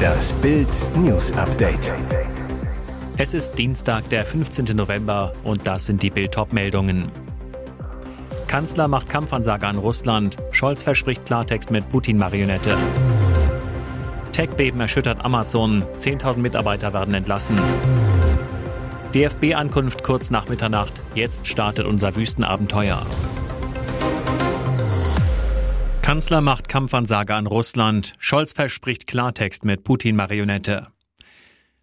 Das Bild News Update. Es ist Dienstag, der 15. November und das sind die Bild meldungen Kanzler macht Kampfansage an Russland. Scholz verspricht Klartext mit Putin-Marionette. Tech-Beben erschüttert Amazon. 10.000 Mitarbeiter werden entlassen. DFB-Ankunft kurz nach Mitternacht. Jetzt startet unser Wüstenabenteuer. Kanzler macht Kampfansage an Russland. Scholz verspricht Klartext mit Putin-Marionette.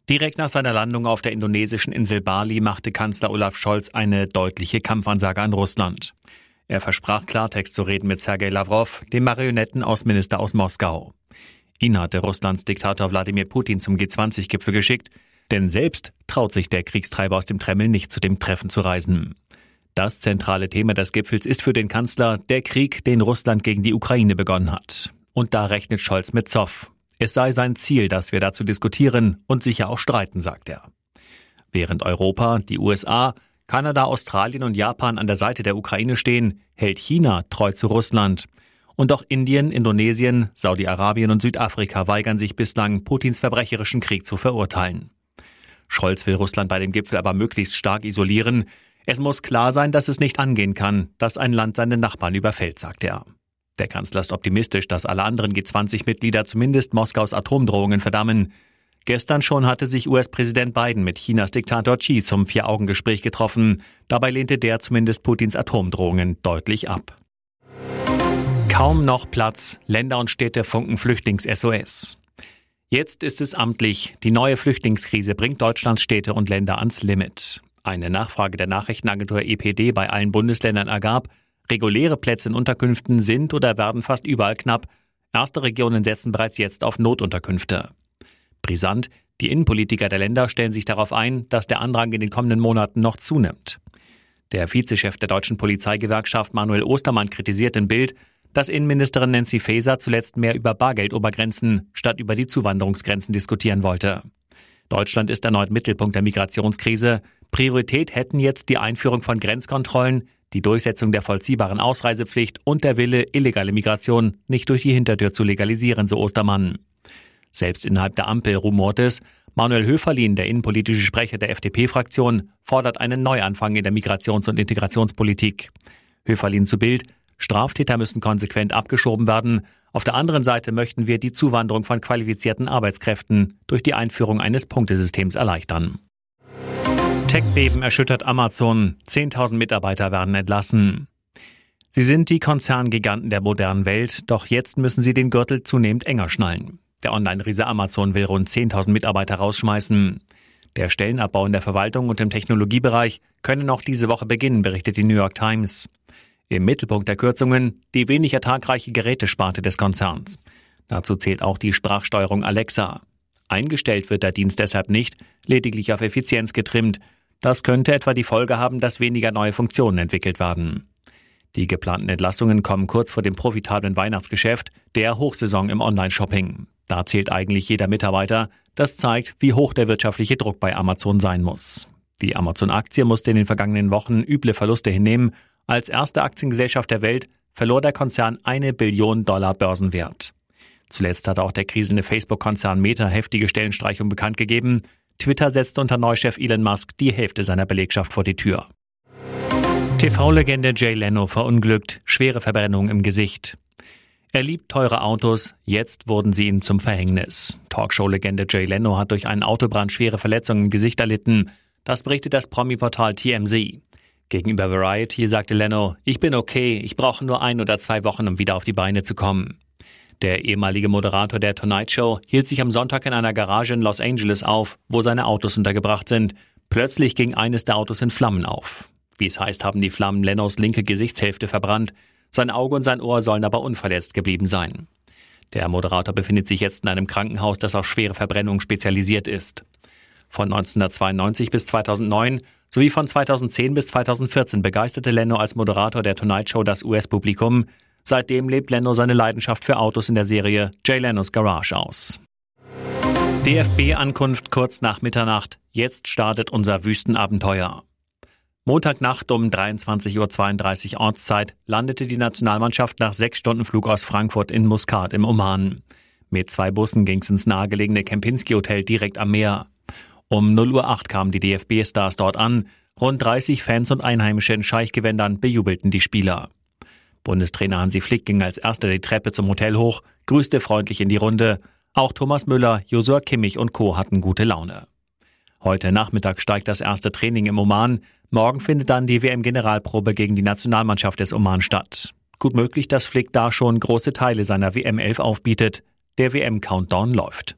Direkt nach seiner Landung auf der indonesischen Insel Bali machte Kanzler Olaf Scholz eine deutliche Kampfansage an Russland. Er versprach Klartext zu reden mit Sergei Lavrov, dem Marionettenausminister aus Moskau. Ihn hatte Russlands Diktator Wladimir Putin zum G20-Gipfel geschickt, denn selbst traut sich der Kriegstreiber aus dem Kreml nicht zu dem Treffen zu reisen. Das zentrale Thema des Gipfels ist für den Kanzler der Krieg, den Russland gegen die Ukraine begonnen hat. Und da rechnet Scholz mit Zoff. Es sei sein Ziel, dass wir dazu diskutieren und sicher auch streiten, sagt er. Während Europa, die USA, Kanada, Australien und Japan an der Seite der Ukraine stehen, hält China treu zu Russland. Und auch Indien, Indonesien, Saudi-Arabien und Südafrika weigern sich bislang, Putins verbrecherischen Krieg zu verurteilen. Scholz will Russland bei dem Gipfel aber möglichst stark isolieren. Es muss klar sein, dass es nicht angehen kann, dass ein Land seine Nachbarn überfällt, sagt er. Der Kanzler ist optimistisch, dass alle anderen G20-Mitglieder zumindest Moskaus Atomdrohungen verdammen. Gestern schon hatte sich US-Präsident Biden mit Chinas Diktator Xi zum Vier-Augen-Gespräch getroffen. Dabei lehnte der zumindest Putins Atomdrohungen deutlich ab. Kaum noch Platz. Länder und Städte funken Flüchtlings-SOS. Jetzt ist es amtlich. Die neue Flüchtlingskrise bringt Deutschlands Städte und Länder ans Limit. Eine Nachfrage der Nachrichtenagentur EPD bei allen Bundesländern ergab, reguläre Plätze in Unterkünften sind oder werden fast überall knapp. Erste Regionen setzen bereits jetzt auf Notunterkünfte. Brisant, die Innenpolitiker der Länder stellen sich darauf ein, dass der Andrang in den kommenden Monaten noch zunimmt. Der Vizechef der deutschen Polizeigewerkschaft Manuel Ostermann kritisiert in Bild, dass Innenministerin Nancy Faeser zuletzt mehr über Bargeldobergrenzen statt über die Zuwanderungsgrenzen diskutieren wollte. Deutschland ist erneut Mittelpunkt der Migrationskrise. Priorität hätten jetzt die Einführung von Grenzkontrollen, die Durchsetzung der vollziehbaren Ausreisepflicht und der Wille, illegale Migration nicht durch die Hintertür zu legalisieren, so Ostermann. Selbst innerhalb der Ampel rumort es, Manuel Höferlin, der innenpolitische Sprecher der FDP-Fraktion, fordert einen Neuanfang in der Migrations- und Integrationspolitik. Höferlin zu Bild, Straftäter müssen konsequent abgeschoben werden. Auf der anderen Seite möchten wir die Zuwanderung von qualifizierten Arbeitskräften durch die Einführung eines Punktesystems erleichtern. Tech-Beben erschüttert Amazon. 10.000 Mitarbeiter werden entlassen. Sie sind die Konzerngiganten der modernen Welt, doch jetzt müssen sie den Gürtel zunehmend enger schnallen. Der Online-Riese Amazon will rund 10.000 Mitarbeiter rausschmeißen. Der Stellenabbau in der Verwaltung und im Technologiebereich könne noch diese Woche beginnen, berichtet die New York Times. Im Mittelpunkt der Kürzungen die wenig ertragreiche Gerätesparte des Konzerns. Dazu zählt auch die Sprachsteuerung Alexa. Eingestellt wird der Dienst deshalb nicht, lediglich auf Effizienz getrimmt. Das könnte etwa die Folge haben, dass weniger neue Funktionen entwickelt werden. Die geplanten Entlassungen kommen kurz vor dem profitablen Weihnachtsgeschäft, der Hochsaison im Online-Shopping. Da zählt eigentlich jeder Mitarbeiter. Das zeigt, wie hoch der wirtschaftliche Druck bei Amazon sein muss. Die Amazon-Aktie musste in den vergangenen Wochen üble Verluste hinnehmen. Als erste Aktiengesellschaft der Welt verlor der Konzern eine Billion Dollar Börsenwert. Zuletzt hat auch der krisende Facebook-Konzern Meta heftige Stellenstreichung bekannt gegeben. Twitter setzte unter Neuchef Elon Musk die Hälfte seiner Belegschaft vor die Tür. TV-Legende Jay Leno verunglückt, schwere Verbrennung im Gesicht. Er liebt teure Autos, jetzt wurden sie ihm zum Verhängnis. Talkshow-Legende Jay Leno hat durch einen Autobrand schwere Verletzungen im Gesicht erlitten. Das berichtet das Promi-Portal TMZ. Gegenüber Variety sagte Leno, ich bin okay, ich brauche nur ein oder zwei Wochen, um wieder auf die Beine zu kommen. Der ehemalige Moderator der Tonight Show hielt sich am Sonntag in einer Garage in Los Angeles auf, wo seine Autos untergebracht sind. Plötzlich ging eines der Autos in Flammen auf. Wie es heißt, haben die Flammen Lenos linke Gesichtshälfte verbrannt. Sein Auge und sein Ohr sollen aber unverletzt geblieben sein. Der Moderator befindet sich jetzt in einem Krankenhaus, das auf schwere Verbrennung spezialisiert ist. Von 1992 bis 2009 sowie von 2010 bis 2014 begeisterte Leno als Moderator der Tonight Show das US-Publikum. Seitdem lebt Leno seine Leidenschaft für Autos in der Serie Jay Lenos Garage aus. DFB-Ankunft kurz nach Mitternacht. Jetzt startet unser Wüstenabenteuer. Montagnacht um 23.32 Uhr Ortszeit landete die Nationalmannschaft nach sechs Stunden Flug aus Frankfurt in Muscat im Oman. Mit zwei Bussen ging es ins nahegelegene Kempinski Hotel direkt am Meer. Um 0.08 Uhr kamen die DFB-Stars dort an. Rund 30 Fans und Einheimische in Scheichgewändern bejubelten die Spieler. Bundestrainer Hansi Flick ging als erster die Treppe zum Hotel hoch, grüßte freundlich in die Runde. Auch Thomas Müller, Josua Kimmich und Co. hatten gute Laune. Heute Nachmittag steigt das erste Training im Oman. Morgen findet dann die WM-Generalprobe gegen die Nationalmannschaft des Oman statt. Gut möglich, dass Flick da schon große Teile seiner WM 11 aufbietet. Der WM-Countdown läuft.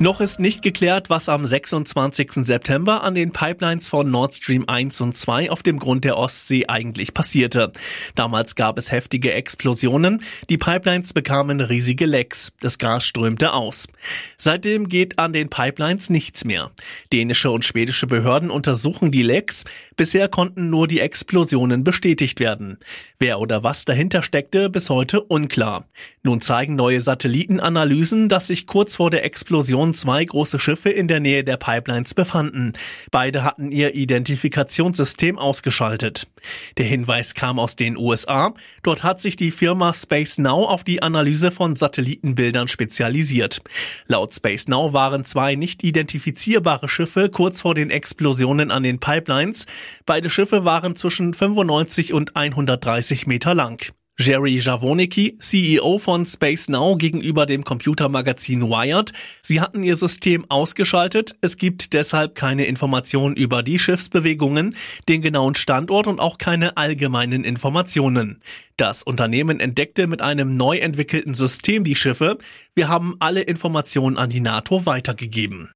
Noch ist nicht geklärt, was am 26. September an den Pipelines von Nord Stream 1 und 2 auf dem Grund der Ostsee eigentlich passierte. Damals gab es heftige Explosionen, die Pipelines bekamen riesige Lecks, das Gas strömte aus. Seitdem geht an den Pipelines nichts mehr. Dänische und schwedische Behörden untersuchen die Lecks, bisher konnten nur die Explosionen bestätigt werden. Wer oder was dahinter steckte, bis heute unklar. Nun zeigen neue Satellitenanalysen, dass sich kurz vor der Explosion zwei große Schiffe in der Nähe der Pipelines befanden. Beide hatten ihr Identifikationssystem ausgeschaltet. Der Hinweis kam aus den USA. Dort hat sich die Firma Space Now auf die Analyse von Satellitenbildern spezialisiert. Laut Space Now waren zwei nicht identifizierbare Schiffe kurz vor den Explosionen an den Pipelines. Beide Schiffe waren zwischen 95 und 130 Meter lang. Jerry Javonicki, CEO von Space Now gegenüber dem Computermagazin Wired. Sie hatten ihr System ausgeschaltet. Es gibt deshalb keine Informationen über die Schiffsbewegungen, den genauen Standort und auch keine allgemeinen Informationen. Das Unternehmen entdeckte mit einem neu entwickelten System die Schiffe. Wir haben alle Informationen an die NATO weitergegeben.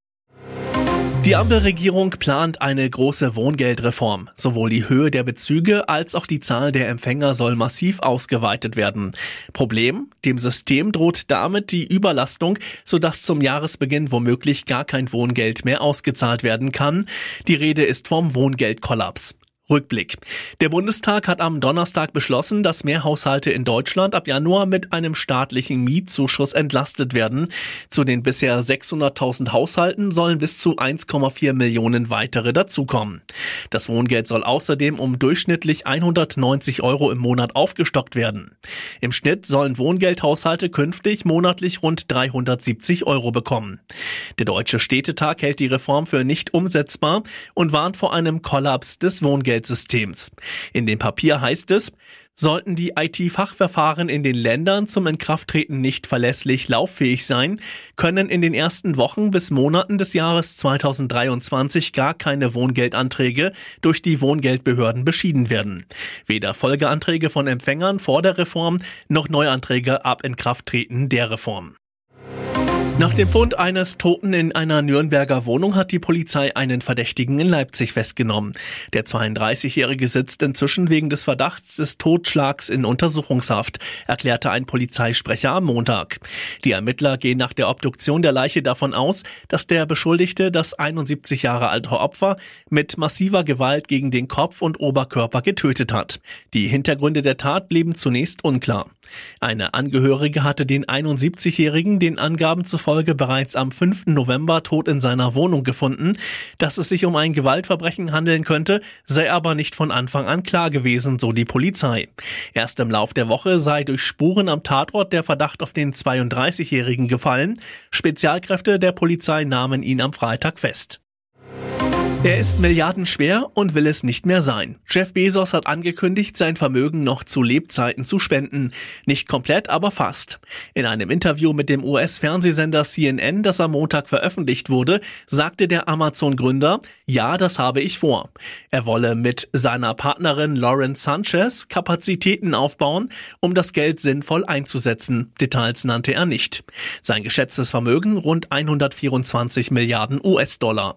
Die Ampelregierung plant eine große Wohngeldreform. Sowohl die Höhe der Bezüge als auch die Zahl der Empfänger soll massiv ausgeweitet werden. Problem? Dem System droht damit die Überlastung, sodass zum Jahresbeginn womöglich gar kein Wohngeld mehr ausgezahlt werden kann. Die Rede ist vom Wohngeldkollaps. Rückblick. Der Bundestag hat am Donnerstag beschlossen, dass mehr Haushalte in Deutschland ab Januar mit einem staatlichen Mietzuschuss entlastet werden. Zu den bisher 600.000 Haushalten sollen bis zu 1,4 Millionen weitere dazukommen. Das Wohngeld soll außerdem um durchschnittlich 190 Euro im Monat aufgestockt werden. Im Schnitt sollen Wohngeldhaushalte künftig monatlich rund 370 Euro bekommen. Der Deutsche Städtetag hält die Reform für nicht umsetzbar und warnt vor einem Kollaps des Wohngelds Umweltsystems. In dem Papier heißt es, Sollten die IT-Fachverfahren in den Ländern zum Inkrafttreten nicht verlässlich lauffähig sein, können in den ersten Wochen bis Monaten des Jahres 2023 gar keine Wohngeldanträge durch die Wohngeldbehörden beschieden werden. Weder Folgeanträge von Empfängern vor der Reform noch Neuanträge ab Inkrafttreten der Reform. Nach dem Fund eines Toten in einer Nürnberger Wohnung hat die Polizei einen Verdächtigen in Leipzig festgenommen. Der 32-Jährige sitzt inzwischen wegen des Verdachts des Totschlags in Untersuchungshaft, erklärte ein Polizeisprecher am Montag. Die Ermittler gehen nach der Obduktion der Leiche davon aus, dass der Beschuldigte das 71 Jahre alte Opfer mit massiver Gewalt gegen den Kopf und Oberkörper getötet hat. Die Hintergründe der Tat blieben zunächst unklar. Eine Angehörige hatte den 71-Jährigen den Angaben zufolge bereits am 5. November tot in seiner Wohnung gefunden. Dass es sich um ein Gewaltverbrechen handeln könnte, sei aber nicht von Anfang an klar gewesen, so die Polizei. Erst im Lauf der Woche sei durch Spuren am Tatort der Verdacht auf den 32-Jährigen gefallen. Spezialkräfte der Polizei nahmen ihn am Freitag fest. Er ist milliardenschwer und will es nicht mehr sein. Jeff Bezos hat angekündigt, sein Vermögen noch zu Lebzeiten zu spenden. Nicht komplett, aber fast. In einem Interview mit dem US-Fernsehsender CNN, das am Montag veröffentlicht wurde, sagte der Amazon-Gründer, ja, das habe ich vor. Er wolle mit seiner Partnerin Lauren Sanchez Kapazitäten aufbauen, um das Geld sinnvoll einzusetzen. Details nannte er nicht. Sein geschätztes Vermögen rund 124 Milliarden US-Dollar.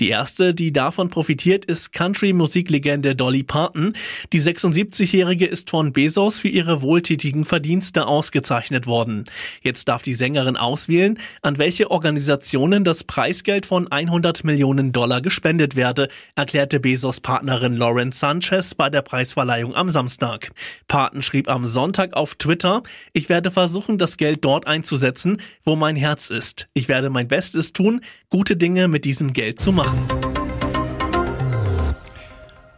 Die erste die davon profitiert, ist Country-Musiklegende Dolly Parton. Die 76-Jährige ist von Bezos für ihre wohltätigen Verdienste ausgezeichnet worden. Jetzt darf die Sängerin auswählen, an welche Organisationen das Preisgeld von 100 Millionen Dollar gespendet werde, erklärte Bezos Partnerin Lauren Sanchez bei der Preisverleihung am Samstag. Parton schrieb am Sonntag auf Twitter, ich werde versuchen, das Geld dort einzusetzen, wo mein Herz ist. Ich werde mein Bestes tun, gute Dinge mit diesem Geld zu machen.